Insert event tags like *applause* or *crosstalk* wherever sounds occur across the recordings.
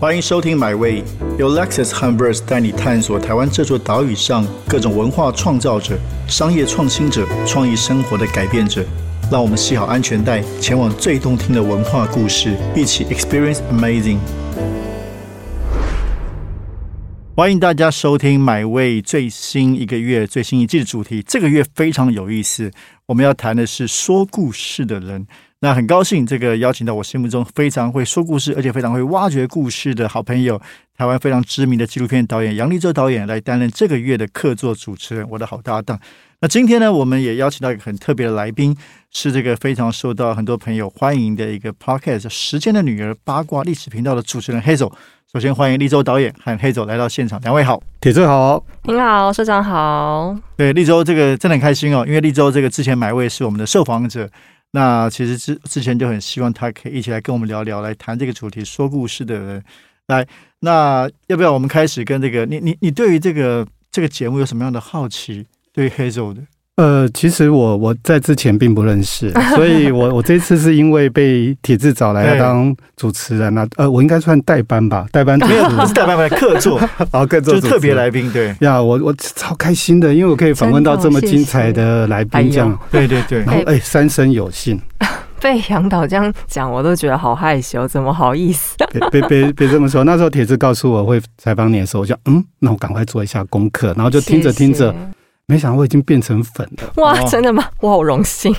欢迎收听《My Way》，由 Lexus h u m b e r s 带你探索台湾这座岛屿上各种文化创造者、商业创新者、创意生活的改变者。让我们系好安全带，前往最动听的文化故事，一起 Experience Amazing。欢迎大家收听《My Way》最新一个月最新一季的主题。这个月非常有意思，我们要谈的是说故事的人。那很高兴，这个邀请到我心目中非常会说故事，而且非常会挖掘故事的好朋友，台湾非常知名的纪录片导演杨立洲导演来担任这个月的客座主持人，我的好搭档。那今天呢，我们也邀请到一个很特别的来宾，是这个非常受到很多朋友欢迎的一个 podcast《时间的女儿》八卦历史频道的主持人黑总。首先欢迎立州导演和黑总来到现场，两位好，铁子好，您好，社长好。对，立州这个真的很开心哦，因为立州这个之前买位是我们的受访者。那其实之之前就很希望他可以一起来跟我们聊聊，来谈这个主题，说故事的人来。那要不要我们开始跟这个你你你对于这个这个节目有什么样的好奇？对 Hazel 的？呃，其实我我在之前并不认识，*laughs* 所以我我这次是因为被铁志找来当主持人那呃，我应该算代班吧，代班没有不是代班，来客座，*laughs* 好客座就特别来宾，对呀，我我超开心的，因为我可以访问到这么精彩的来宾，这样对对对，然后哎，三生有幸，*laughs* 被杨导这样讲，我都觉得好害羞，怎么好意思？别别别别这么说，那时候铁志告诉我会采访你的时候，我就嗯，那我赶快做一下功课，然后就听着听着。没想到我已经变成粉了！哇，真的吗？我好荣幸。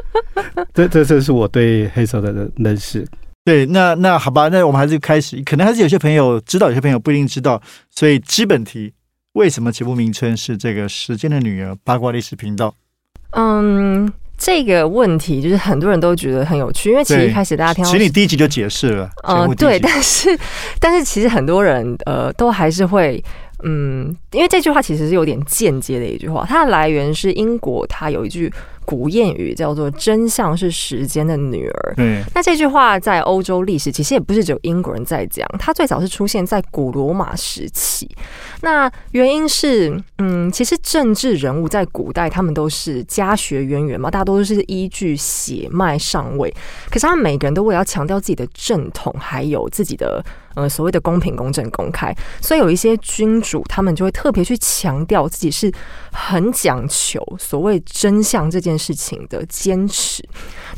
*laughs* 这这这是我对黑手的认识。对，那那好吧，那我们还是开始。可能还是有些朋友知道，有些朋友不一定知道。所以基本题，为什么节目名称是这个《时间的女儿》八卦历史频道？嗯，这个问题就是很多人都觉得很有趣，因为其实一开始大家听，其实你第一集就解释了。嗯，对，但是但是其实很多人呃都还是会。嗯，因为这句话其实是有点间接的一句话，它的来源是英国，它有一句。古谚语叫做“真相是时间的女儿”。嗯，那这句话在欧洲历史其实也不是只有英国人在讲，它最早是出现在古罗马时期。那原因是，嗯，其实政治人物在古代他们都是家学渊源嘛，大多都是依据血脉上位。可是他们每个人都为了强调自己的正统，还有自己的呃所谓的公平、公正、公开，所以有一些君主他们就会特别去强调自己是很讲求所谓真相这件。事情的坚持，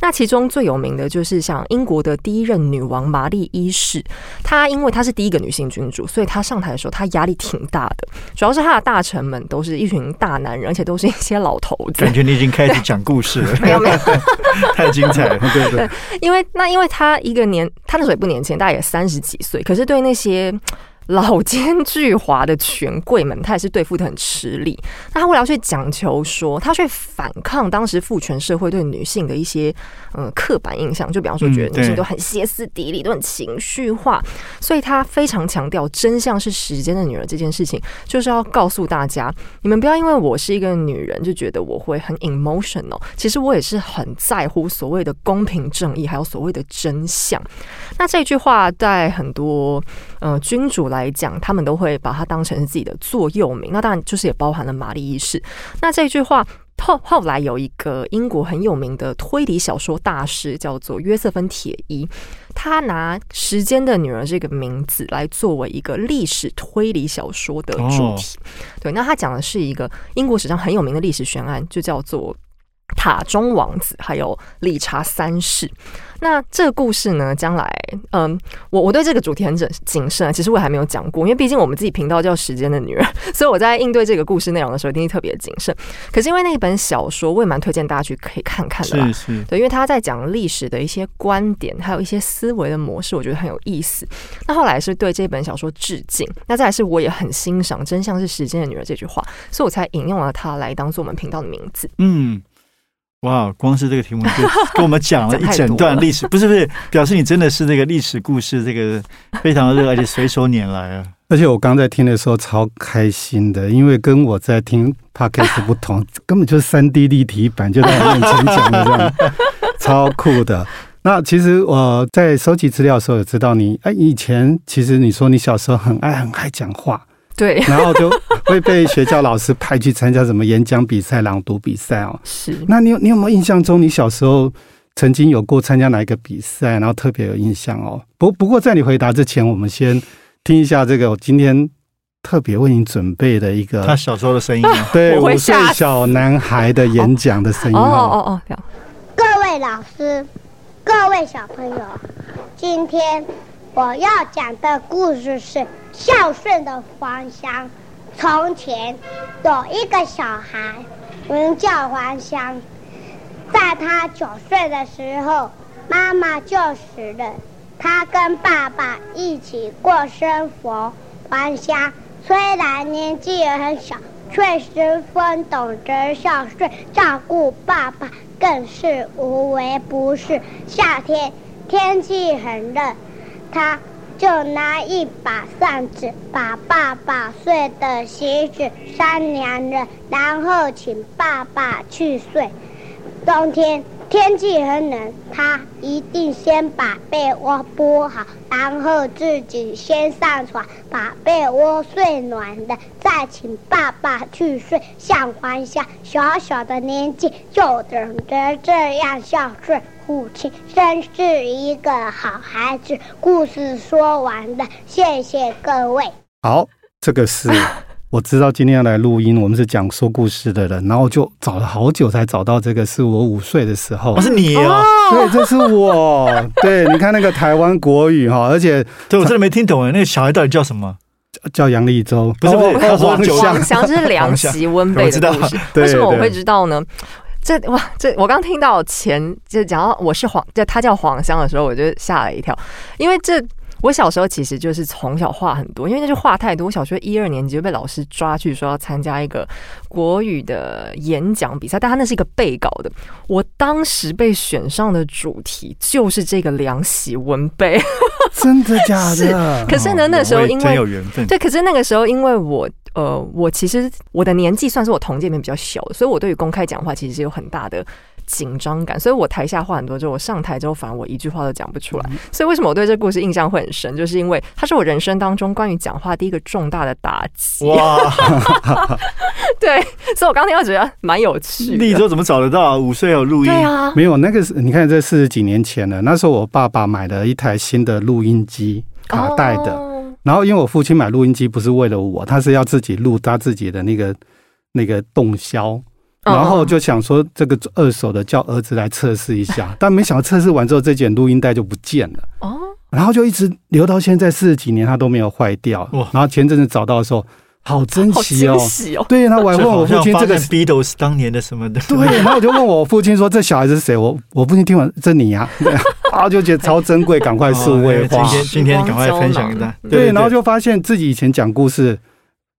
那其中最有名的就是像英国的第一任女王玛丽一世，她因为她是第一个女性君主，所以她上台的时候她压力挺大的，主要是她的大臣们都是一群大男人，而且都是一些老头子。感觉你已经开始讲故事了，没 *laughs* 有没有，*laughs* 太精彩了，*laughs* 对对。因为那因为她一个年，她那时候也不年轻，大概也三十几岁，可是对那些。老奸巨猾的权贵们，他也是对付的很吃力。那他为了要去讲求说，他去反抗当时父权社会对女性的一些嗯刻板印象，就比方说觉得女性都很歇斯底里，都很情绪化，所以他非常强调真相是时间的女儿这件事情，就是要告诉大家，你们不要因为我是一个女人就觉得我会很 emotional，其实我也是很在乎所谓的公平正义，还有所谓的真相。那这句话在很多呃君主。来讲，他们都会把它当成是自己的座右铭。那当然就是也包含了玛丽一世。那这句话后后来有一个英国很有名的推理小说大师，叫做约瑟芬铁伊，他拿《时间的女儿》这个名字来作为一个历史推理小说的主题。对，那他讲的是一个英国史上很有名的历史悬案，就叫做。塔中王子还有理查三世，那这个故事呢？将来，嗯，我我对这个主题很谨谨慎，其实我还没有讲过，因为毕竟我们自己频道叫《时间的女人》，所以我在应对这个故事内容的时候，一定特别谨慎。可是因为那一本小说，我也蛮推荐大家去可以看看的，是是，对，因为他在讲历史的一些观点，还有一些思维的模式，我觉得很有意思。那后来是对这本小说致敬，那再来是我也很欣赏“真相是时间的女儿”这句话，所以我才引用了它来当做我们频道的名字。嗯。哇，光是这个题目就 *laughs* 跟我们讲了一整段历史，不是不是，表示你真的是这个历史故事，这个非常的热，而且随手拈来啊！而且我刚在听的时候超开心的，因为跟我在听 podcast 不同，根本就是三 D 立体版，就在我面前讲的这样，*laughs* 超酷的。那其实我在收集资料的时候，也知道你哎，以前其实你说你小时候很爱很爱讲话。对，*laughs* 然后就会被学校老师派去参加什么演讲比赛、朗读比赛哦。是，那你有你有没有印象中，你小时候曾经有过参加哪一个比赛，然后特别有印象哦。不不过在你回答之前，我们先听一下这个我今天特别为你准备的一个他小时候的声音啊，*laughs* 对五岁小男孩的演讲的声音哦哦。哦哦，各位老师，各位小朋友，今天我要讲的故事是孝顺的黄香。从前有一个小孩，名叫黄香，在他九岁的时候，妈妈就死了，他跟爸爸一起过生活。黄香虽然年纪很小，却十分懂得孝顺，照顾爸爸，更是无微不至。夏天天气很热，他就拿一把扇子把爸爸睡的席子扇凉了，然后请爸爸去睡。冬天天气很冷，他一定先把被窝铺好，然后自己先上床，把被窝睡暖了，再请爸爸去睡。像黄香小小的年纪就懂得这样孝顺父亲，真是一个好孩子。故事说完了，谢谢各位。好，这个是 *laughs* 我知道今天要来录音，我们是讲说故事的人，然后就找了好久才找到这个，是我五岁的时候不。是你哦，对，这是我。对，你看那个台湾国语哈，而且对我真的没听懂哎，那个小孩到底叫什么？叫杨立洲，不是不是哦他说九黄香黄香这是凉席温备我知道的故事，为什么我会知道呢？这哇，这我刚听到前就讲到我是黄，就他叫黄香的时候，我就吓了一跳，因为这我小时候其实就是从小话很多，因为那就话太多。我小学一二年级就被老师抓去说要参加一个国语的演讲比赛，但他那是一个背稿的。我当时被选上的主题就是这个凉席温备，真的假的？*laughs* 可是呢，那时候因真为有缘分，对，可是那个时候因为我呃，我其实我的年纪算是我同届里面比较小的，所以我对于公开讲话其实是有很大的紧张感，所以我台下话很多就，我上台之后反而我一句话都讲不出来。所以为什么我对这故事印象会很深，就是因为它是我人生当中关于讲话第一个重大的打击。哇，*laughs* 对，所以我刚听到觉得蛮有趣的。立州怎么找得到？五岁有录音，对啊，没有那个是，你看这四十几年前了。那时候我爸爸买了一台新的录音机，卡带的。哦然后因为我父亲买录音机不是为了我，他是要自己录他自己的那个那个动销，嗯然后就想说这个二手的叫儿子来测试一下，*laughs* 但没想到测试完之后这卷录音带就不见了，哦，然后就一直留到现在四十几年，它都没有坏掉哇。然后前阵子找到的时候，好珍惜哦惊。喜哦！对，然后我还问我父亲这个是 Beatles 当年的什么的，对，然后我就问我父亲说：“这小孩子是谁？”我我父亲听完，这你呀、啊，*laughs* 啊，就觉得超珍贵，赶快数位化。哦今天今天赶快分享给大家。对，然后就发现自己以前讲故事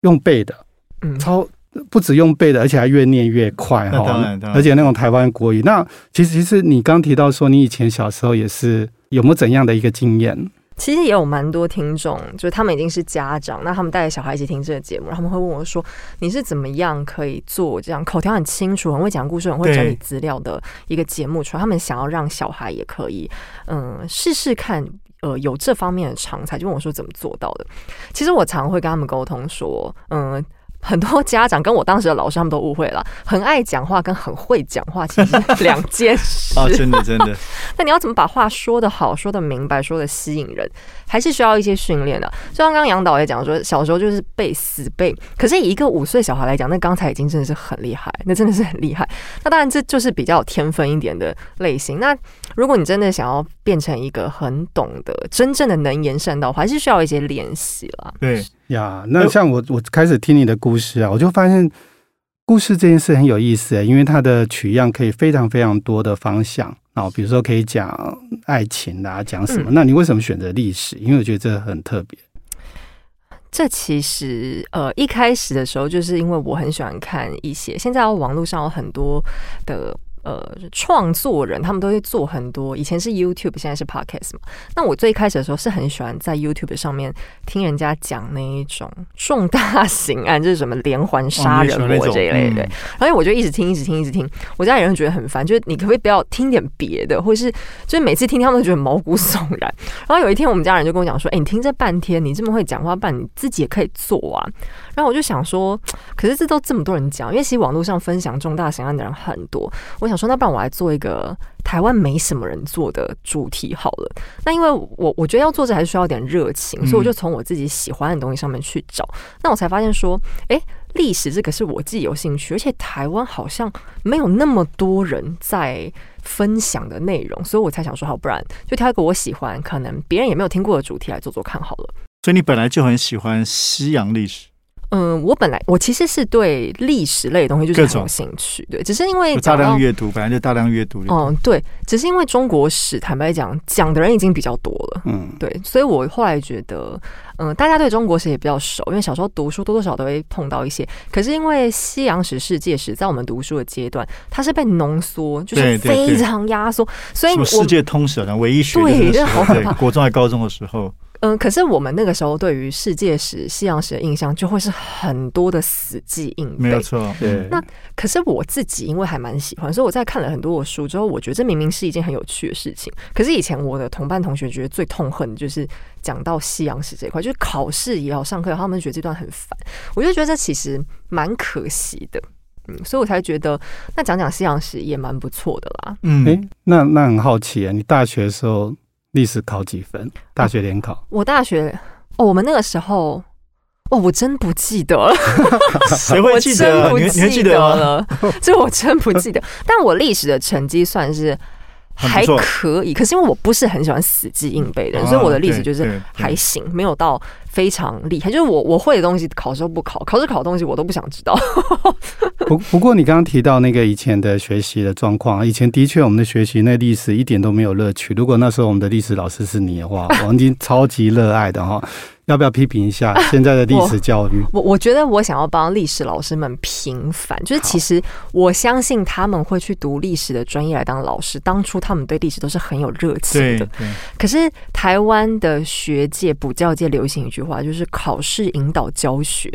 用背的，嗯，超不止用背的，而且还越念越快那哈当然而且那种台湾国语。那其实其实你刚提到说，你以前小时候也是有没有怎样的一个经验？其实也有蛮多听众，就是他们已经是家长，那他们带着小孩一起听这个节目，他们会问我说：“你是怎么样可以做这样口条很清楚、很会讲故事、很会整理资料的一个节目出来？”他们想要让小孩也可以，嗯，试试看。呃，有这方面的常才，就问我说怎么做到的。其实我常会跟他们沟通说，嗯，很多家长跟我当时的老师他们都误会了，*laughs* 很爱讲话跟很会讲话其实是两件事。*laughs* 啊，真的真的，*laughs* 那你要怎么把话说得好、说得明白、说得吸引人，还是需要一些训练的。就像刚刚杨导也讲说，小时候就是背死背，可是以一个五岁小孩来讲，那刚才已经真的是很厉害，那真的是很厉害。那当然这就是比较有天分一点的类型。那如果你真的想要变成一个很懂得、真正的能言善道，还是需要一些练习啦。对，呀，那像我我开始听你的故事啊，我就发现故事这件事很有意思，因为它的取样可以非常非常多的方向啊，比如说可以讲爱情啊，讲什么？嗯那你为什么选择历史？因为我觉得这很特别。这其实呃一开始的时候，就是因为我很喜欢看一些，现在网络上有很多的。呃，创作人他们都会做很多，以前是 YouTube，现在是 Podcast 嘛。那我最开始的时候是很喜欢在 YouTube 上面听人家讲那一种重大刑案，就是什么连环杀人魔这一类的。嗯然后我就一直听，一直听，一直听。我家里人觉得很烦，就是你可不可以不要听点别的，或者是就是每次听他们都觉得毛骨悚然。然后有一天，我们家人就跟我讲说：“哎、你听这半天，你这么会讲话，半你自己也可以做啊。”然后我就想说，可是这都这么多人讲，因为其实网络上分享重大刑案的人很多，我想想说，那不然我来做一个台湾没什么人做的主题好了。那因为我我觉得要做这还是需要点热情，所以我就从我自己喜欢的东西上面去找。那我才发现说，哎，历史这个是我自己有兴趣，而且台湾好像没有那么多人在分享的内容，所以我才想说，好，不然就挑一个我喜欢，可能别人也没有听过的主题来做做看好了。所以你本来就很喜欢西洋历史。嗯，我本来我其实是对历史类的东西就是很有兴趣，对，只是因为大量阅读，本来就大量阅读。嗯，对，只是因为中国史，坦白讲，讲的人已经比较多了，嗯，对，所以我后来觉得，嗯，大家对中国史也比较熟，因为小时候读书多多少少都会碰到一些。可是因为西洋史、世界史，在我们读书的阶段，它是被浓缩，就是非常压缩，所以世界通史好像，唯一学对，好可怕。国中还高中的时候。嗯，可是我们那个时候对于世界史、西洋史的印象，就会是很多的死记硬背。没有错，对。那可是我自己，因为还蛮喜欢，所以我在看了很多的书之后，我觉得这明明是一件很有趣的事情。可是以前我的同班同学觉得最痛恨的就是讲到西洋史这一块，就是考试也好，上课他们觉得这段很烦。我就觉得这其实蛮可惜的，嗯，所以我才觉得那讲讲西洋史也蛮不错的啦。嗯，哎，那那很好奇啊，你大学的时候。历史考几分？大学联考？我大学哦，我们那个时候哦，我真不记得了。*laughs* 谁会记得？你你记得了？这我真不记得。但我历史的成绩算是。还可以，可是因为我不是很喜欢死记硬背的，所以我的历史就是还行，没有到非常厉害。就是我我会的东西，考试不考，考试考的东西我都不想知道。*laughs* 不不过你刚刚提到那个以前的学习的状况，以前的确我们的学习那历史一点都没有乐趣。如果那时候我们的历史老师是你的话，我已经超级热爱的哈。要不要批评一下现在的历史教育？我我觉得我想要帮历史老师们平反，就是其实我相信他们会去读历史的专业来当老师。当初他们对历史都是很有热情的。可是台湾的学界、补教界流行一句话，就是考试引导教学。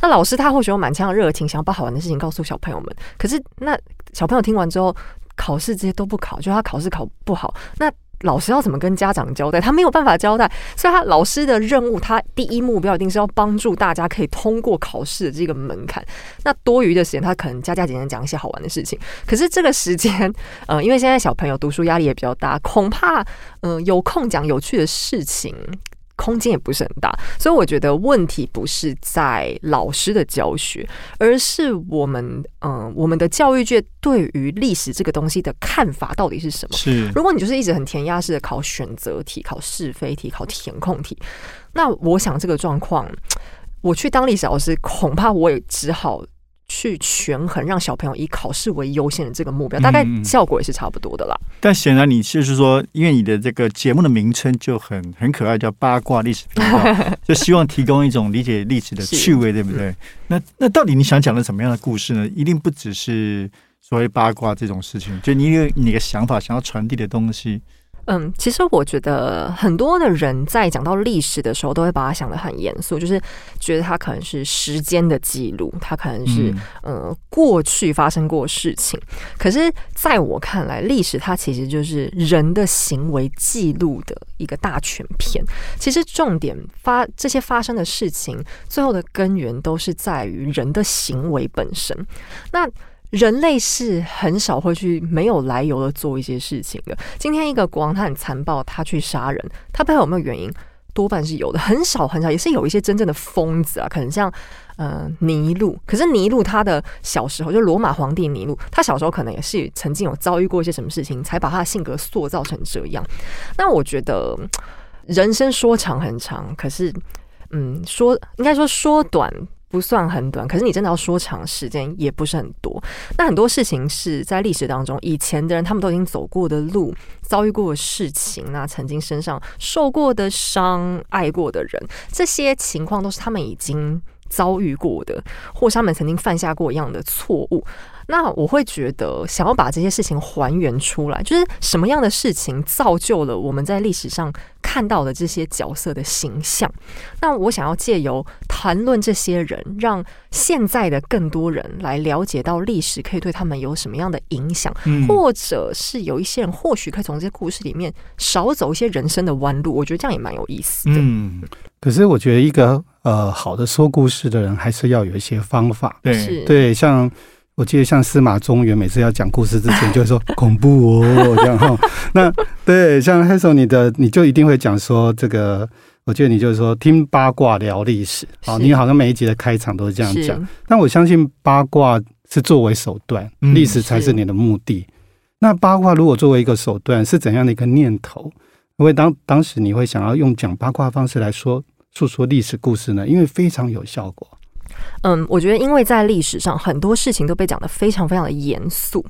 那老师他或许有满腔的热情，想要把好玩的事情告诉小朋友们。可是那小朋友听完之后，考试这些都不考，就他考试考不好，那。老师要怎么跟家长交代？他没有办法交代，所以他老师的任务，他第一目标一定是要帮助大家可以通过考试的这个门槛。那多余的时间，他可能加加减减讲一些好玩的事情。可是这个时间，呃，因为现在小朋友读书压力也比较大，恐怕，嗯，有空讲有趣的事情。空间也不是很大，所以我觉得问题不是在老师的教学，而是我们嗯，我们的教育界对于历史这个东西的看法到底是什么？是，如果你就是一直很填鸭式的考选择题、考是非题、考填空题，那我想这个状况，我去当历史老师，恐怕我也只好。去权衡让小朋友以考试为优先的这个目标，大概效果也是差不多的啦。但显然你就是说，因为你的这个节目的名称就很很可爱，叫八卦历史频道，*laughs* 就希望提供一种理解历史的趣味，对不对？那那到底你想讲的什么样的故事呢？一定不只是所谓八卦这种事情，就你有你的想法，想要传递的东西。嗯，其实我觉得很多的人在讲到历史的时候，都会把它想得很严肃，就是觉得它可能是时间的记录，它可能是呃过去发生过事情。可是在我看来，历史它其实就是人的行为记录的一个大全篇。其实重点发这些发生的事情，最后的根源都是在于人的行为本身。那人类是很少会去没有来由的做一些事情的。今天一个国王他很残暴，他去杀人，他背后有没有原因？多半是有的，很少很少，也是有一些真正的疯子啊。可能像呃尼禄，可是尼禄他的小时候，就罗马皇帝尼禄，他小时候可能也是曾经有遭遇过一些什么事情，才把他的性格塑造成这样。那我觉得人生说长很长，可是嗯，说应该说说短。不算很短，可是你真的要说长时间也不是很多。那很多事情是在历史当中，以前的人他们都已经走过的路、遭遇过的事情，那曾经身上受过的伤、爱过的人，这些情况都是他们已经遭遇过的，或是他们曾经犯下过一样的错误。那我会觉得，想要把这些事情还原出来，就是什么样的事情造就了我们在历史上看到的这些角色的形象。那我想要借由谈论这些人，让现在的更多人来了解到历史可以对他们有什么样的影响，或者是有一些人或许可以从这些故事里面少走一些人生的弯路。我觉得这样也蛮有意思的。嗯，可是我觉得一个呃好的说故事的人，还是要有一些方法。对对，像。我记得像司马中原每次要讲故事之前就会说 *laughs* 恐怖哦这样哈。那对，像 Hazel 你的你就一定会讲说这个，我记得你就是说听八卦聊历史，好，是你好像每一集的开场都是这样是讲。但我相信八卦是作为手段，嗯历史才是你的目的。那八卦如果作为一个手段，是怎样的一个念头？因为当当时你会想要用讲八卦的方式来说诉说历史故事呢？因为非常有效果。嗯，我觉得因为在历史上很多事情都被讲得非常非常的严肃。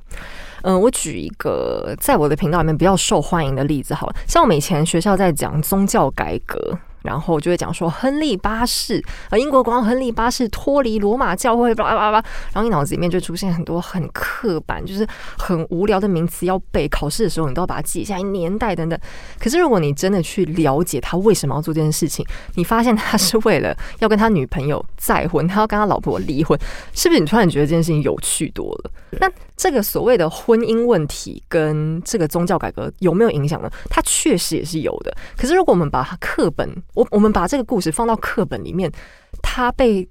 嗯，我举一个在我的频道里面比较受欢迎的例子好了，像我们以前学校在讲宗教改革。然后就会讲说亨利八世，啊，英国国王亨利八世脱离罗马教会，巴拉巴拉巴拉，然后你脑子里面就出现很多很刻板，就是很无聊的名词要背，考试的时候你都要把它记下来，年代等等。可是如果你真的去了解他为什么要做这件事情，你发现他是为了要跟他女朋友再婚，他要跟他老婆离婚，是不是你突然觉得这件事情有趣多了？那这个所谓的婚姻问题跟这个宗教改革有没有影响呢？它确实也是有的。可是如果我们把它课本，我我们把这个故事放到课本里面，他被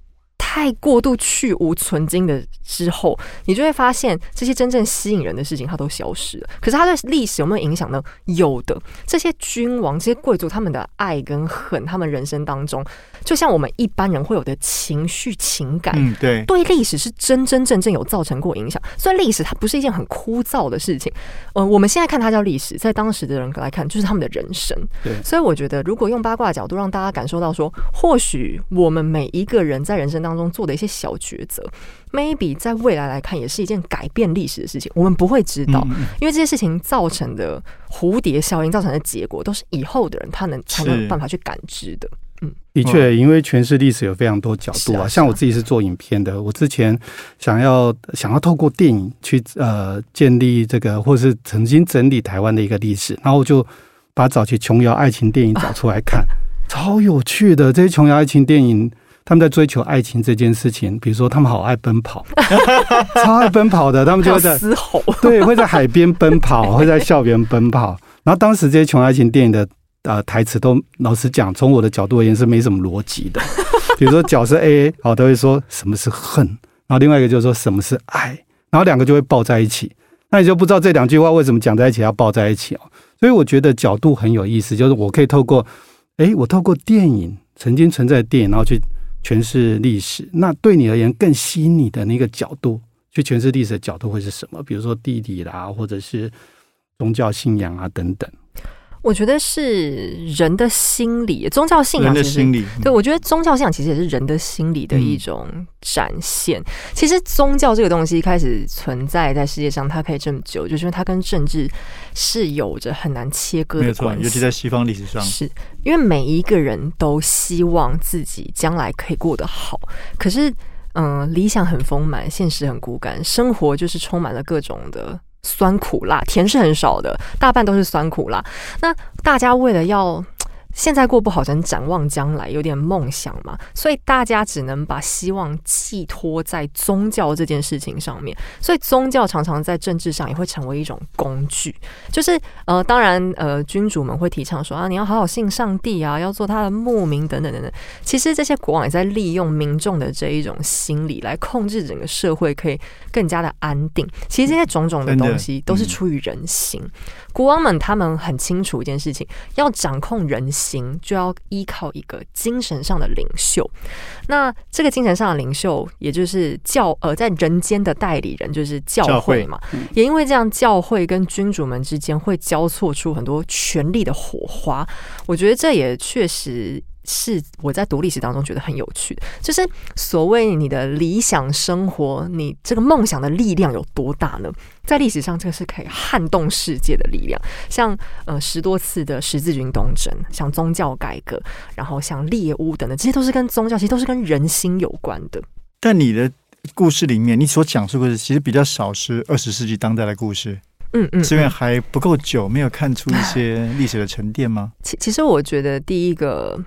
太过度去无存精的之后，你就会发现这些真正吸引人的事情它都消失了。可是它对历史有没有影响呢？有的。这些君王、这些贵族他们的爱跟恨，他们人生当中，就像我们一般人会有的情绪、情感，嗯，对，对历史是真真正正有造成过影响。所以历史它不是一件很枯燥的事情。呃，我们现在看它叫历史，在当时的人来看，就是他们的人生。对所以我觉得，如果用八卦角度让大家感受到说，或许我们每一个人在人生当中做的一些小抉择，maybe 在未来来看，也是一件改变历史的事情。我们不会知道，因为这些事情造成的蝴蝶效应造成的结果，都是以后的人他能才能有办法去感知的。的确，因为诠释历史有非常多角度啊像我自己是做影片的，我之前想要想要透过电影去呃建立这个，或是曾经整理台湾的一个历史，然后我就把早期琼瑶爱情电影找出来看，*laughs* 超有趣的。这些琼瑶爱情电影，他们在追求爱情这件事情，比如说他们好爱奔跑，*laughs* 超爱奔跑的，他们就会在嘶吼，对，会在海边奔跑，*laughs* 会在校园奔跑。然后当时这些穷爱情电影的呃台词都，老实讲，从我的角度而言是没什么逻辑的。*laughs* 比如说角色 A 好，都会说什么是恨，然后另外一个就是说什么是爱，然后两个就会抱在一起。那你就不知道这两句话为什么讲在一起要抱在一起哦。所以我觉得角度很有意思，就是我可以透过，诶，我透过电影曾经存在的电影，然后去诠释历史。那对你而言更吸引你的那个角度，去诠释历史的角度会是什么？比如说地理啦，或者是宗教信仰啊等等。我觉得是人的心理，宗教信人仰的心理，对，我觉得宗教信仰其实也是人的心理的一种展现。其实宗教这个东西开始存在在世界上，它可以这么久，就是因为它跟政治是有着很难切割的关系。尤其在西方历史上，是因为每一个人都希望自己将来可以过得好，可是，嗯、理想很丰满，现实很骨感，生活就是充满了各种的酸苦辣，甜是很少的，大半都是酸苦辣。那大家为了要现在过不好，只能展望将来，有点梦想嘛，所以大家只能把希望寄托在宗教这件事情上面。所以宗教常常在政治上也会成为一种工具，就是呃，当然呃，君主们会提倡说啊，你要好好信上帝啊，要做他的牧民等等等等。其实这些国王也在利用民众的这一种心理来控制整个社会，可以更加的安定。其实这些种种的东西都是嗯出于人心。国王们他们很清楚一件事情，要掌控人心，就要依靠一个精神上的领袖。那这个精神上的领袖，也就是教呃，在人间的代理人，就是教会嘛。也因为这样，教会跟君主们之间会交错出很多权力的火花。我觉得这也确实是我在读历史当中觉得很有趣的，就是所谓你的理想生活，你这个梦想的力量有多大呢？在历史上，这个是可以撼动世界的力量，像呃十多次的十字军东征，像宗教改革，然后像猎巫等等，这些都是跟宗教，其实都是跟人心有关的。但你的故事里面，你所讲述的其实比较少是二十世纪当代的故事，嗯嗯，是因为还不够久，没有看出一些历史的沉淀吗？其其实我觉得第一个，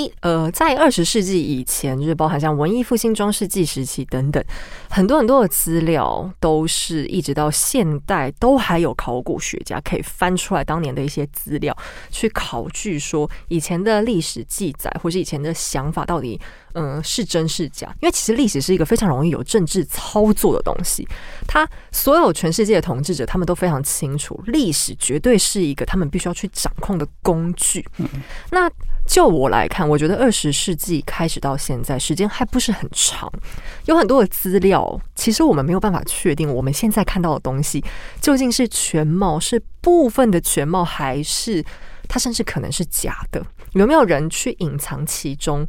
一呃，在二十世纪以前，就是包含像文艺复兴、中世纪时期等等，很多很多的资料，都是一直到现代，都还有考古学家可以翻出来当年的一些资料，去考据说以前的历史记载，或是以前的想法到底嗯是真是假？因为其实历史是一个非常容易有政治操作的东西，它所有全世界的统治者，他们都非常清楚，历史绝对是一个他们必须要去掌控的工具。那就我来看，我觉得二十世纪开始到现在，时间还不是很长，有很多的资料，其实我们没有办法确定我们现在看到的东西究竟是全貌，是部分的全貌，还是它甚至可能是假的？有没有人去隐藏其中？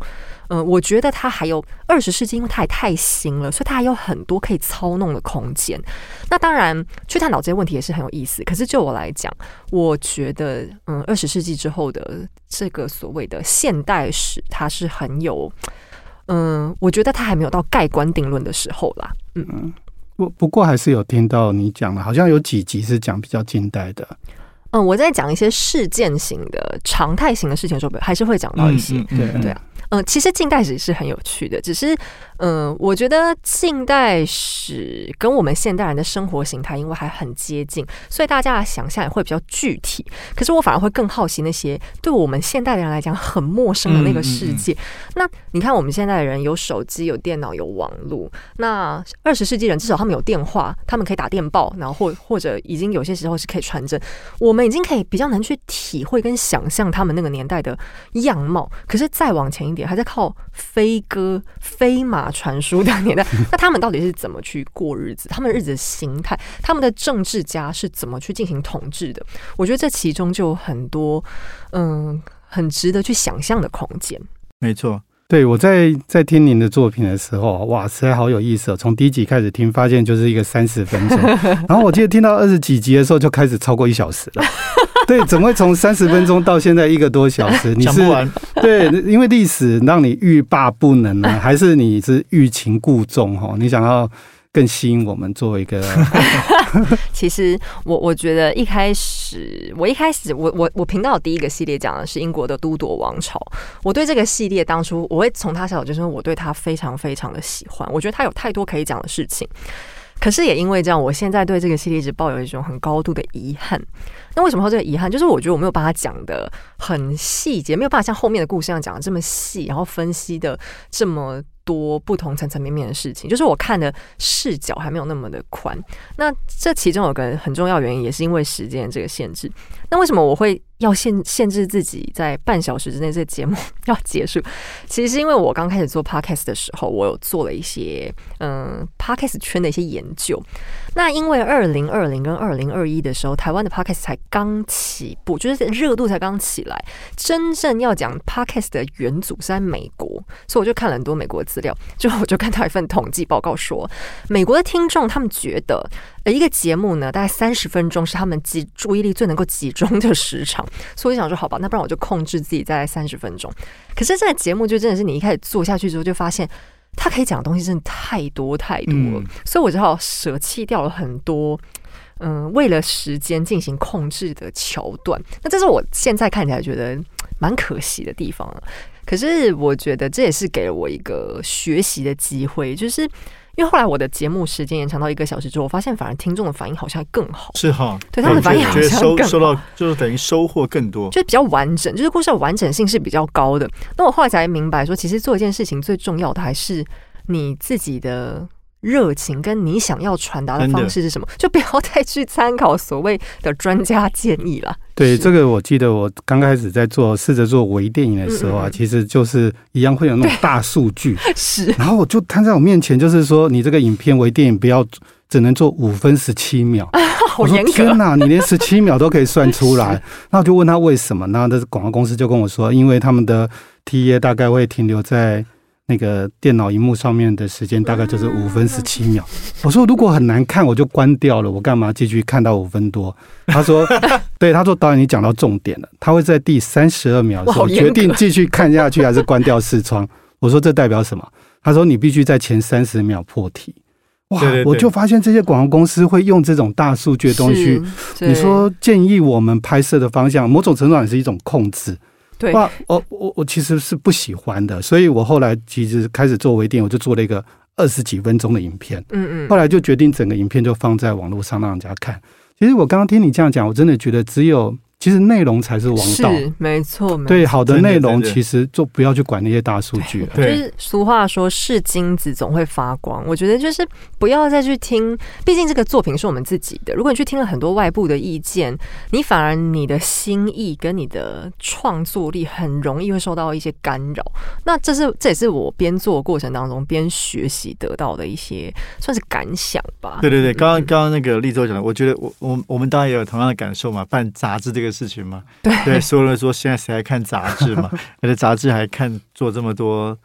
嗯，我觉得它还有二十世纪，因为它也太新了，所以它还有很多可以操弄的空间。那当然，去探讨这些问题也是很有意思。可是就我来讲，我觉得，嗯，二十世纪之后的这个所谓的现代史，它是很有，嗯，我觉得它还没有到盖棺定论的时候啦。嗯，不不过还是有听到你讲的，好像有几集是讲比较近代的。嗯，我在讲一些事件型的、常态型的事情的时候，还是会讲到一些，对对啊。嗯，其实近代史是很有趣的，只是，嗯，我觉得近代史跟我们现代人的生活形态，因为还很接近，所以大家的想象也会比较具体。可是我反而会更好奇那些对我们现代的人来讲很陌生的那个世界。那你看，我们现在的人有手机、有电脑、有网络，那二十世纪人至少他们有电话，他们可以打电报，然后或或者已经有些时候是可以传真，我们已经可以比较能去体会跟想象他们那个年代的样貌。可是再往前一点。还在靠飞鸽飞马传输的年代，*laughs* 那他们到底是怎么去过日子？他们日子的形态，他们的政治家是怎么去进行统治的？我觉得这其中就有很多嗯，很值得去想象的空间。没错，对我在在听您的作品的时候，哇，实在好有意思哦！从第一集开始听，发现就是一个三十分钟，*laughs* 然后我记得听到二十几集的时候，就开始超过一小时了。对，怎么会从三十分钟到现在一个多小时？*laughs* 你是对，因为历史让你欲罢不能呢，*laughs* 还是你是欲擒故纵？哈，你想要更吸引我们做一个？*laughs* 其实我我觉得一开始，我一开始我我我频道第一个系列讲的是英国的都铎王朝。我对这个系列当初我会从他小，就是我对他非常非常的喜欢。我觉得他有太多可以讲的事情。可是也因为这样，我现在对这个系列一直抱有一种很高度的遗憾。那为什么说这个遗憾？就是我觉得我没有把它讲的很细节，没有办法像后面的故事一样讲的这么细，然后分析的这么。多不同层层面面的事情，就是我看的视角还没有那么的宽。那这其中有个很重要原因，也是因为时间这个限制。那为什么我会要限限制自己在半小时之内这节目 *laughs* 要结束？其实是因为我刚开始做 podcast 的时候，我有做了一些嗯 podcast 圈的一些研究。那因为二零二零跟二零二一的时候，台湾的 podcast 才刚起步，就是热度才刚起来。真正要讲 podcast 的元祖是在美国，所以我就看了很多美国的资料。最后我就看到一份统计报告说，美国的听众他们觉得，呃，一个节目呢，大概三十分钟是他们集注意力最能够集中的时长。所以我想说，好吧，那不然我就控制自己在三十分钟。可是这个节目就真的是你一开始做下去之后，就发现。他可以讲的东西真的太多太多了，所以我只好舍弃掉了很多，嗯，为了时间进行控制的桥段。那这是我现在看起来觉得蛮可惜的地方可是我觉得这也是给了我一个学习的机会，就是。因为后来我的节目时间延长到一个小时之后，我发现反而听众的反应好像更好。是哈，对他们反应好像收收到就是等于收获更多，就是比较完整，就是故事的完整性是比较高的。那我后来才明白说，其实做一件事情最重要的还是你自己的。热情跟你想要传达的方式是什么？*laughs* 就不要再去参考所谓的专家建议了。对，这个我记得我刚开始在做试着做微电影的时候啊，其实就是一样会有那种大数据，*laughs* 是。然后我就摊在我面前，就是说你这个影片微电影不要只能做五分十七秒。*laughs* 好严格！天哪，你连十七秒都可以算出来？那我就问他为什么？那这广告公司就跟我说，因为他们的 T A 大概会停留在。那个电脑荧幕上面的时间大概就是五分十七秒。我说如果很难看，我就关掉了。我干嘛继续看到五分多？他说，*laughs* 对，他说导演你讲到重点了。他会在第三十二秒的时候决定继续看下去还是关掉视窗。我说这代表什么？他说你必须在前三十秒破题。哇，我就发现这些广告公司会用这种大数据的东西。你说建议我们拍摄的方向，某种程度上也是一种控制。对，哇，我我我其实是不喜欢的，所以我后来其实开始做微电影，我就做了一个二十几分钟的影片，嗯嗯，后来就决定整个影片就放在网络上让人家看。其实我刚刚听你这样讲，我真的觉得只有其实内容才是王道。是没错，没对，好的内容其实就不要去管那些大数据了。就对是俗话说“是金子总会发光”，我觉得就是不要再去听，毕竟这个作品是我们自己的。如果你去听了很多外部的意见，你反而你的心意跟你的创作力很容易会受到一些干扰。那这是这也是我边做过程当中边学习得到的一些算是感想吧。对对对，嗯刚刚刚刚那个立州讲的，我觉得我我我们当然也有同样的感受嘛，办杂志这个事情嘛，对对，所有人说现在谁还看杂志嘛？*laughs* 而且杂志还看做这么多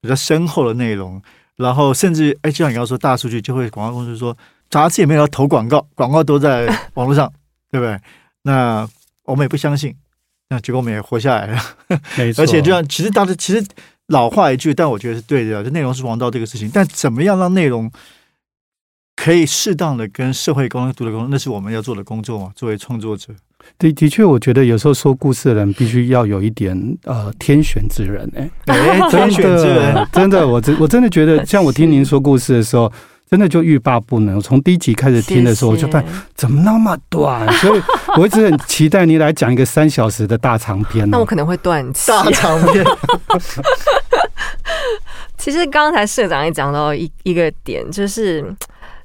比较深厚的内容，然后甚至哎，就像你刚刚说，大数据就会广告公司说杂志也没有要投广告，广告都在网络上，*laughs* 对不对？那我们也不相信，那结果我们也活下来了。没错，而且就像其实大家其实老话一句，但我觉得是对的，就内容是王道这个事情。但怎么样让内容可以适当的跟社会沟通、读的沟通，那是我们要做的工作嘛。作为创作者，的的确，我觉得有时候说故事的人必须要有一点呃天选之人哎、哎，天选之人，*laughs* 真的，我真我真的觉得，*laughs* 像我听您说故事的时候，真的就欲罢不能。我从第一集开始听的时候，我就发现怎么那么短，所以我一直很期待你来讲一个三小时的大长篇哦。那我可能会断气。大长篇，*laughs* 其实刚才社长也讲到一一个点，就是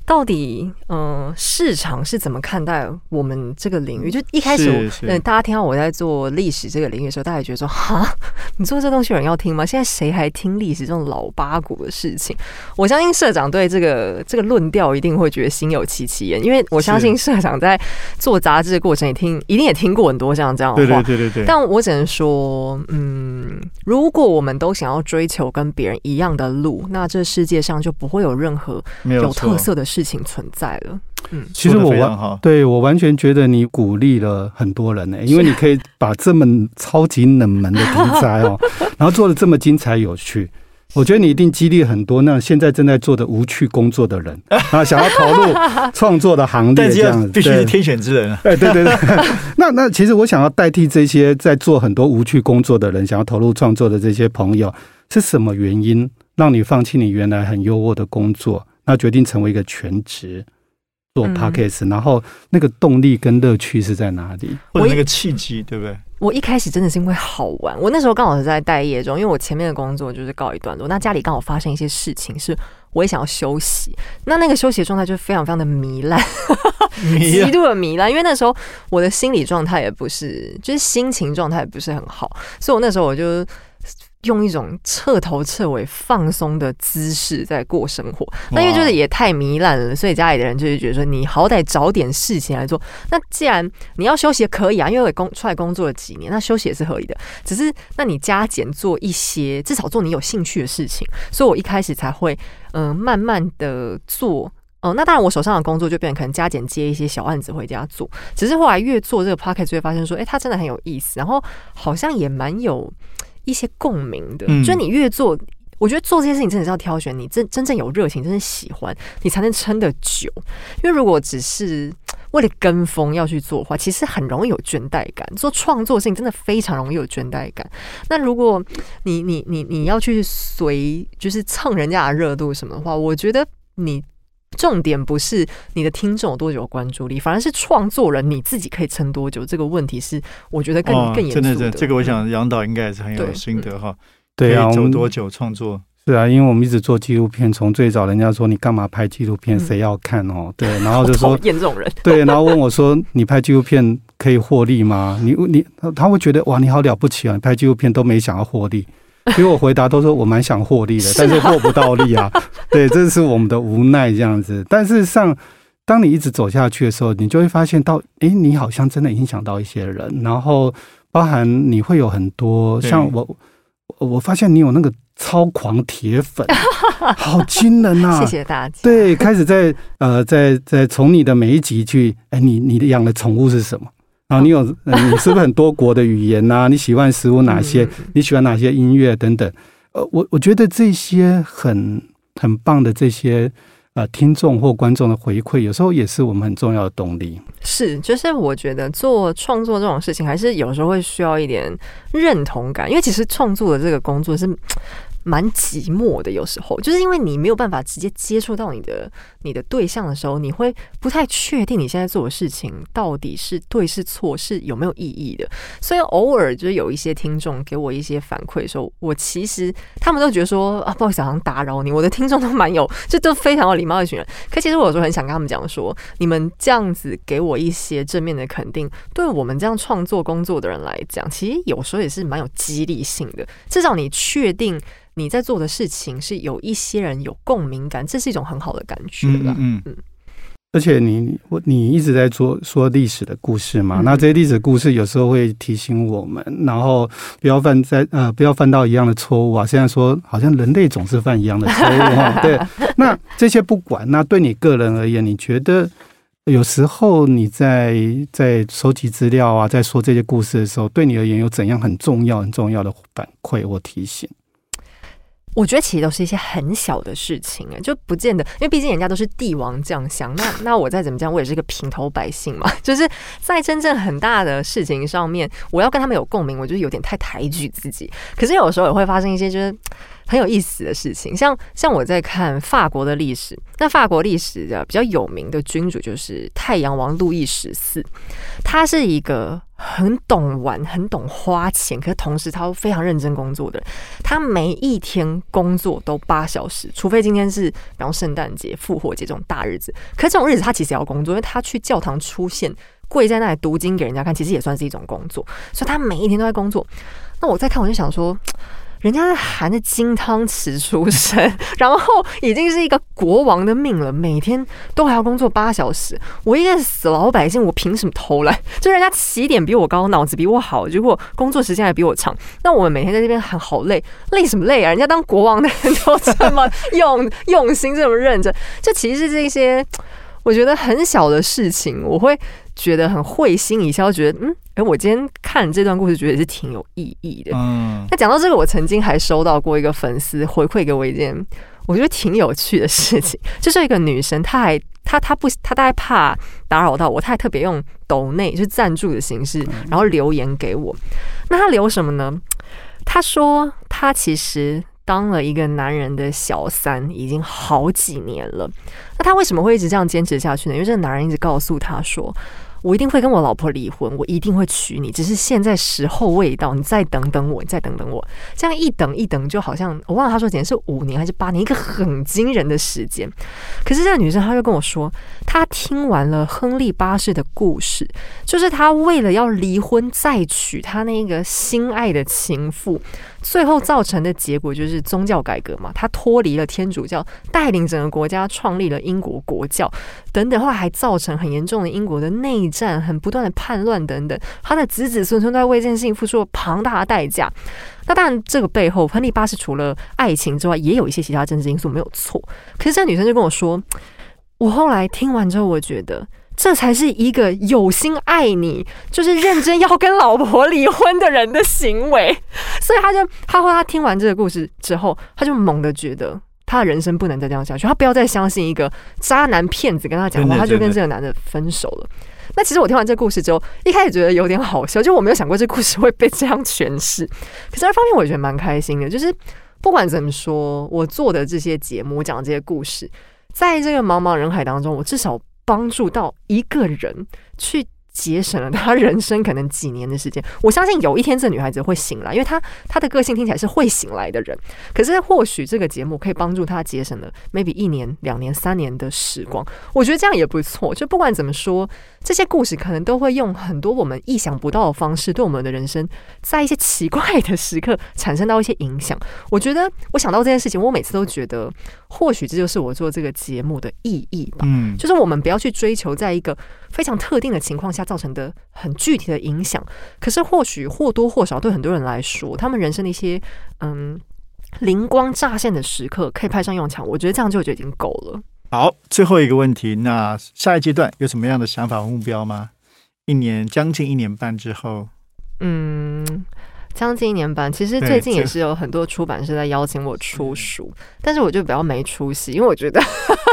到底嗯、呃市场是怎么看待我们这个领域？就一开始嗯、大家听到我在做历史这个领域的时候，大家觉得说哈，*laughs* 你做这东西有人要听吗？现在谁还听历史这种老八股的事情？我相信社长对这个这个论调一定会觉得心有戚戚焉，因为我相信社长在做杂志的过程也听，一定也听过很多像这样的对话。对对对对，但我只能说，嗯，如果我们都想要追求跟别人一样的路，那这世界上就不会有任何有特，色的事情存在了。嗯，其实我完，对我完全觉得你鼓励了很多人呢、*laughs* 因为你可以把这么超级冷门的题材哦，*laughs* 然后做的这么精彩有趣。我觉得你一定激励很多那现在正在做的无趣工作的人，啊，想要投入创作的行列这样必须是天选之人啊。哎，对对对，*laughs* 那那其实我想要代替这些在做很多无趣工作的人，想要投入创作的这些朋友，是什么原因让你放弃你原来很优渥的工作，那决定成为一个全职做嗯 podcast？、然后那个动力跟乐趣是在哪里？或者那个契机，对不对？我一开始真的是因为好玩，我那时候刚好是在待业中，因为我前面的工作就是告一段落，那家里刚好发生一些事情，是我也想要休息，那那个休息的状态就非常非常的糜烂，你极度的糜烂，因为那时候我的心理状态也不是，就是心情状态也不是很好，所以我那时候我就用一种彻头彻尾放松的姿势在过生活。那因为就是也太糜烂了，所以家里的人就是觉得说，你好歹找点事情来做。那既然你要休息，可以啊，因为我也工出来工作了几年，那休息也是合理的。只是那你加减做一些，至少做你有兴趣的事情。所以我一开始才会嗯、呃 *laughs* 慢慢的做。哦、那当然，我手上的工作就变成可能加减接一些小案子回家做。只是后来越做这个 p o c k e t 就会发现说，哎、它真的很有意思，然后好像也蛮有一些共鸣的。嗯就你越做，我觉得做这些事情真的是要挑选你真真正有热情、真正喜欢，你才能撑得久。因为如果只是为了跟风要去做的话，其实很容易有倦怠感。做创作性真的非常容易有倦怠感。那如果你你你你要去随就是蹭人家的热度什么的话，我觉得你。重点不是你的听众有多久有关注力，反而是创作人你自己可以撑多久。这个问题是我觉得更、哦更严肃真的是这个，我嗯想杨导应该也是很有心得哈。对啊，我们走多久创作？是啊，因为我们一直做纪录片，从最早人家说你干嘛拍纪录片，嗯谁要看哦？对，*laughs* 然后就好说讨厌这种人。*laughs* 对，然后问我说：“你拍纪录片可以获利吗？”你你他会觉得哇，你好了不起啊！你拍纪录片都没想要获利。*laughs* 因为我回答都说我蛮想获利的，但是获不到利啊。*laughs* 对，这是我们的无奈这样子。但事实上，当你一直走下去的时候，你就会发现到，诶，你好像真的影响到一些人，然后包含你会有很多像我，我我发现你有那个超狂铁粉，*laughs* 好惊人啊！谢谢大家。对，开始在呃，在在从你的每一集去，哎，你你的养的宠物是什么？然后你有，呃你是不是很多国的语言呐、*laughs* 你喜欢食物哪些？嗯你喜欢哪些音乐等等？呃，我我觉得这些很很棒的这些呃听众或观众的回馈，有时候也是我们很重要的动力。是，就是我觉得做创作这种事情，还是有时候会需要一点认同感，因为其实创作的这个工作是。蛮寂寞的，有时候就是因为你没有办法直接接触到你的你的对象的时候，你会不太确定你现在做的事情到底是对是错，是有没有意义的。所以偶尔就是有一些听众给我一些反馈的时候，我其实他们都觉得说啊，不好意思，好像打扰你。我的听众都蛮有，就都非常有礼貌的一群人。可其实我有时候很想跟他们讲说，你们这样子给我一些正面的肯定，对我们这样创作工作的人来讲，其实有时候也是蛮有激励性的。至少你确定。你在做的事情是有一些人有共鸣感，这是一种很好的感觉吧？嗯嗯。而且你我你一直在说说历史的故事嘛，那这些历史故事有时候会提醒我们，然后不要犯在呃不要犯到一样的错误啊。现在说好像人类总是犯一样的错误哈。*laughs* 对，那这些不管，那对你个人而言，你觉得有时候你在在收集资料啊，在说这些故事的时候，对你而言有怎样很重要很重要的反馈或提醒？我觉得其实都是一些很小的事情啊，就不见得，因为毕竟人家都是帝王将相，那 *laughs* 那我再怎么讲，我也是一个平头百姓嘛。*laughs* 就是在真正很大的事情上面，我要跟他们有共鸣，我就是有点太抬举自己。可是有时候也会发生一些，就是。很有意思的事情，像像我在看法国的历史，那法国历史的比较有名的君主就是太阳王路易十四，他是一个很懂玩、很懂花钱，可同时他非常认真工作的人。他每一天工作都八小时，除非今天是比方圣诞节、复活节这种大日子，可这种日子他其实要工作，因为他去教堂出现，跪在那里读经给人家看，其实也算是一种工作，所以他每一天都在工作。那我在看，我就想说。人家是含着金汤匙出生，*laughs* 然后已经是一个国王的命了，每天都还要工作八小时。我一个死老百姓，我凭什么偷懒？就人家起点比我高，脑子比我好，结果工作时间还比我长。那我们每天在这边喊好累，累什么累啊？人家当国王的人都这么用用心，这么认真，这其实这些我觉得很小的事情，我会觉得很会心一笑，觉得嗯。哎，我今天看这段故事，觉得是挺有意义的。嗯，那讲到这个，我曾经还收到过一个粉丝回馈给我一件我觉得挺有趣的事情，就是一个女生，她还她她不她大概怕打扰到我，她还特别用抖内就是赞助的形式，然后留言给我。那她留什么呢？她说她其实当了一个男人的小三已经好几年了。那他为什么会一直这样坚持下去呢？因为这个男人一直告诉他说。我一定会跟我老婆离婚，我一定会娶你，只是现在时候未到，你再等等我，你再等等我，这样一等一等，就好像我忘了他说，简直是五年还是八年，一个很惊人的时间。可是这个女生，她就跟我说，她听完了亨利八世的故事，就是他为了要离婚再娶他那个心爱的情妇。最后造成的结果就是宗教改革嘛，他脱离了天主教，带领整个国家创立了英国国教，等等，后来还造成很严重的英国的内战，很不断的叛乱等等，他的子子孙孙都在为这件事情付出了庞大的代价。那当然，这个背后亨利八世除了爱情之外，也有一些其他政治因素，没有错。可是这女生就跟我说，我后来听完之后，我觉得。这才是一个有心爱你，就是认真要跟老婆离婚的人的行为。*laughs* 所以他就他后他听完这个故事之后，他就猛地觉得他的人生不能再这样下去，他不要再相信一个渣男骗子跟他讲话，他就跟这个男的分手了。那其实我听完这个故事之后，一开始觉得有点好笑，就我没有想过这故事会被这样诠释。可是二方面我也觉得蛮开心的，就是不管怎么说，我做的这些节目，讲这些故事，在这个茫茫人海当中，我至少。帮助到一个人去。节省了他人生可能几年的时间，我相信有一天这女孩子会醒来，因为她她的个性听起来是会醒来的人。可是或许这个节目可以帮助她节省了 maybe 一年、两年、三年的时光，我觉得这样也不错。就不管怎么说，这些故事可能都会用很多我们意想不到的方式，对我们的人生在一些奇怪的时刻产生到一些影响。我觉得我想到这件事情，我每次都觉得，或许这就是我做这个节目的意义吧。嗯，就是我们不要去追求在一个非常特定的情况下。造成的很具体的影响，可是或许或多或少对很多人来说，他们人生的一些嗯灵光乍现的时刻，可以派上用场。我觉得这样就就已经够了。好，最后一个问题，那下一阶段有什么样的想法和目标吗？一年将近一年半之后，嗯。将近一年半，其实最近也是有很多出版社在邀请我出书，但是我就比较没出息，因为我觉得，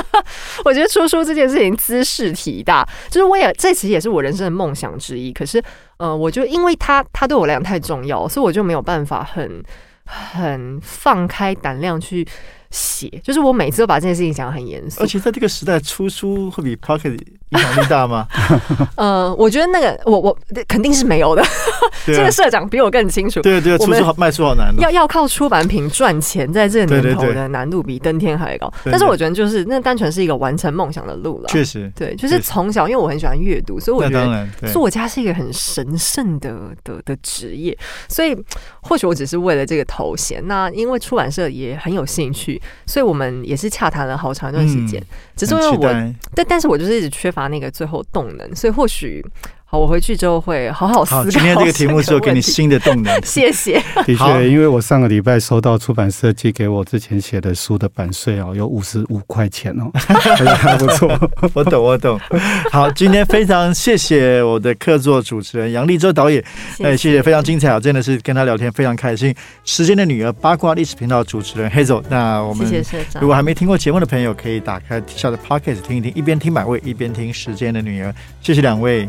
*laughs* 我觉得出书这件事情姿势体大，就是我也这其实也是我人生的梦想之一。可是，呃，我就因为它它对我来讲太重要，所以我就没有办法很很放开胆量去写，就是我每次都把这件事情想得很严肃而。且在这个时代出书会比 Pocket 影响力大吗？*laughs* 呃，我觉得那个我我肯定是没有的，啊这个，社长比我更清楚。对对，出书好卖书好难哦。要要靠出版品赚钱，在这个年头的难度比登天还高。对但是我觉得就是那单纯是一个完成梦想的路了。确实，对，就是从小因为我很喜欢阅读，所以我觉得作家是一个很神圣的的的职业。所以或许我只是为了这个头衔，那因为出版社也很有兴趣，所以我们也是洽谈了好长一段时间。只是因为我但但是我就是一直缺乏那个最后动能，所以或许好，我回去之后会好好思考，今天这个题目是有给你新的动能。谢谢。的好确，因为我上个礼拜收到出版社寄给我之前写的书的版税哦，有五十五块钱哦，*laughs* 还不错。*laughs* 我懂，我懂。好，今天非常谢谢我的客座主持人杨立洲导演，哎，谢谢，非常精彩啊！真的是跟他聊天非常开心。时间的女儿八卦历史频道主持人 Hazel，那我们如果还没听过节目的朋友，可以打开底下的 Podcast 听一听，一边听百位一边听时间的女儿。谢谢两位，